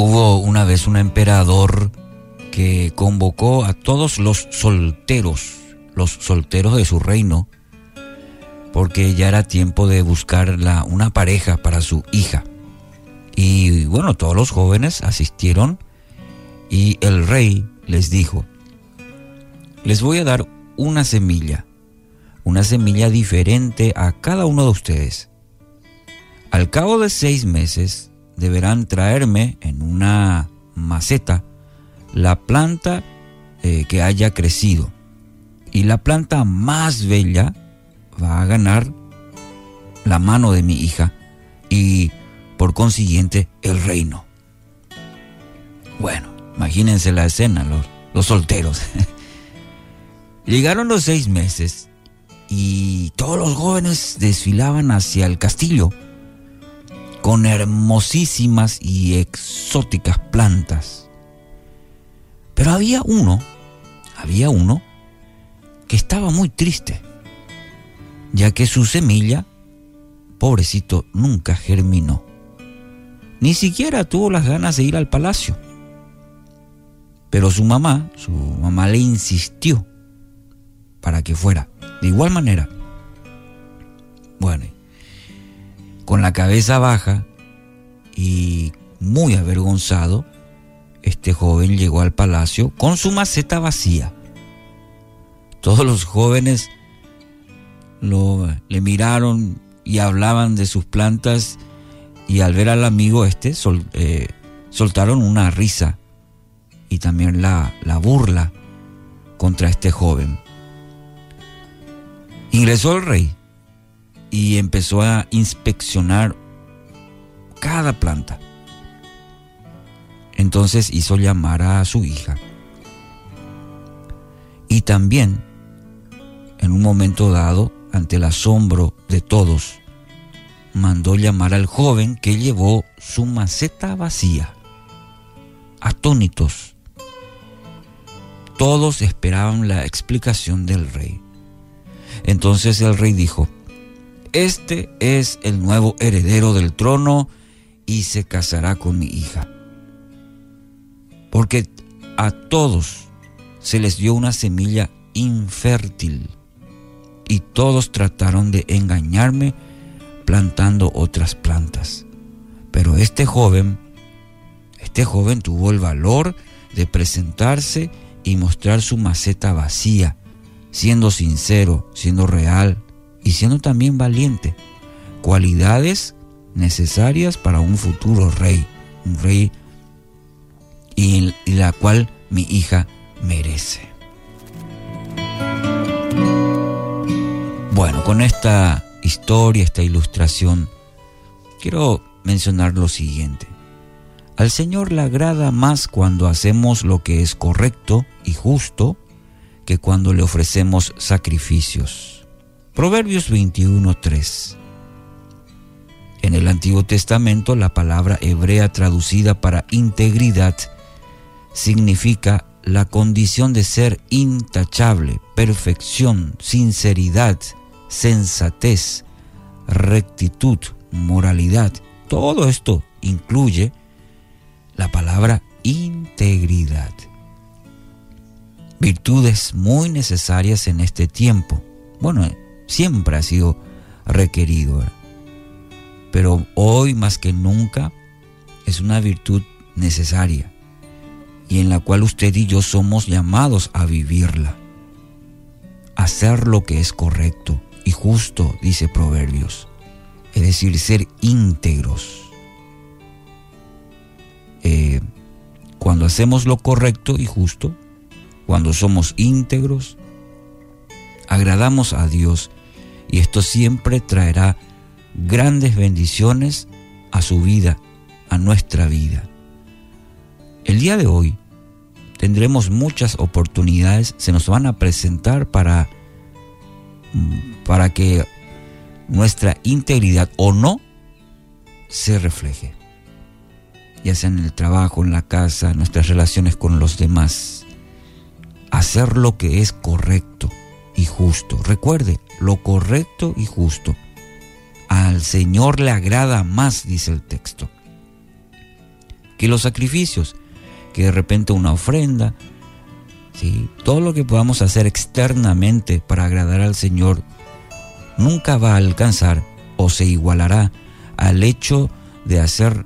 Hubo una vez un emperador que convocó a todos los solteros, los solteros de su reino, porque ya era tiempo de buscar una pareja para su hija. Y bueno, todos los jóvenes asistieron y el rey les dijo, les voy a dar una semilla, una semilla diferente a cada uno de ustedes. Al cabo de seis meses deberán traerme en una maceta la planta eh, que haya crecido. Y la planta más bella va a ganar la mano de mi hija y por consiguiente el reino. Bueno, imagínense la escena, los, los solteros. Llegaron los seis meses y todos los jóvenes desfilaban hacia el castillo con hermosísimas y exóticas plantas. Pero había uno, había uno que estaba muy triste, ya que su semilla, pobrecito, nunca germinó. Ni siquiera tuvo las ganas de ir al palacio. Pero su mamá, su mamá le insistió para que fuera. De igual manera. Bueno, con la cabeza baja y muy avergonzado, este joven llegó al palacio con su maceta vacía. Todos los jóvenes lo, le miraron y hablaban de sus plantas y al ver al amigo este eh, soltaron una risa y también la, la burla contra este joven. Ingresó el rey y empezó a inspeccionar cada planta. Entonces hizo llamar a su hija. Y también, en un momento dado, ante el asombro de todos, mandó llamar al joven que llevó su maceta vacía. Atónitos. Todos esperaban la explicación del rey. Entonces el rey dijo, este es el nuevo heredero del trono y se casará con mi hija. Porque a todos se les dio una semilla infértil y todos trataron de engañarme plantando otras plantas. Pero este joven, este joven tuvo el valor de presentarse y mostrar su maceta vacía, siendo sincero, siendo real, y siendo también valiente, cualidades necesarias para un futuro rey, un rey y, la cual mi hija merece. Bueno, con esta historia, esta ilustración, quiero mencionar lo siguiente. Al Señor le agrada más cuando hacemos lo que es correcto y justo que cuando le ofrecemos sacrificios. Proverbios 21.3. En el Antiguo Testamento la palabra hebrea traducida para integridad significa la condición de ser intachable, perfección, sinceridad, sensatez, rectitud, moralidad. Todo esto incluye la palabra integridad. Virtudes muy necesarias en este tiempo. Bueno, siempre ha sido requerido. Pero hoy más que nunca es una virtud necesaria y en la cual usted y yo somos llamados a vivirla. Hacer lo que es correcto y justo, dice Proverbios. Es decir, ser íntegros. Eh, cuando hacemos lo correcto y justo, cuando somos íntegros, agradamos a Dios y esto siempre traerá grandes bendiciones a su vida, a nuestra vida. El día de hoy tendremos muchas oportunidades, se nos van a presentar para, para que nuestra integridad o no se refleje, ya sea en el trabajo, en la casa, en nuestras relaciones con los demás. Hacer lo que es correcto y justo. Recuerde, lo correcto y justo. Al Señor le agrada más, dice el texto. que los sacrificios, que de repente una ofrenda, ¿sí? todo lo que podamos hacer externamente para agradar al Señor nunca va a alcanzar o se igualará al hecho de hacer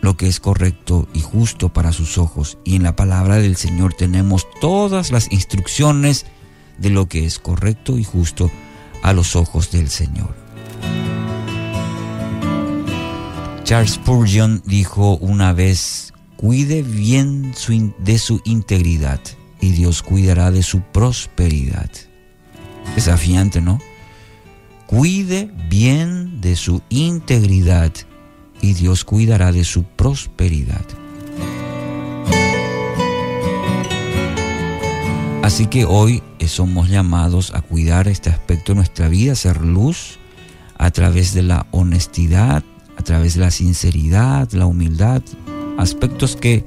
lo que es correcto y justo para sus ojos. Y en la palabra del Señor tenemos todas las instrucciones de lo que es correcto y justo a los ojos del Señor. Charles Spurgeon dijo una vez, cuide bien de su integridad y Dios cuidará de su prosperidad. Desafiante, ¿no? Cuide bien de su integridad y Dios cuidará de su prosperidad. Así que hoy somos llamados a cuidar este aspecto de nuestra vida, ser luz a través de la honestidad, a través de la sinceridad, la humildad, aspectos que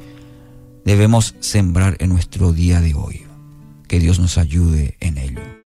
debemos sembrar en nuestro día de hoy. Que Dios nos ayude en ello.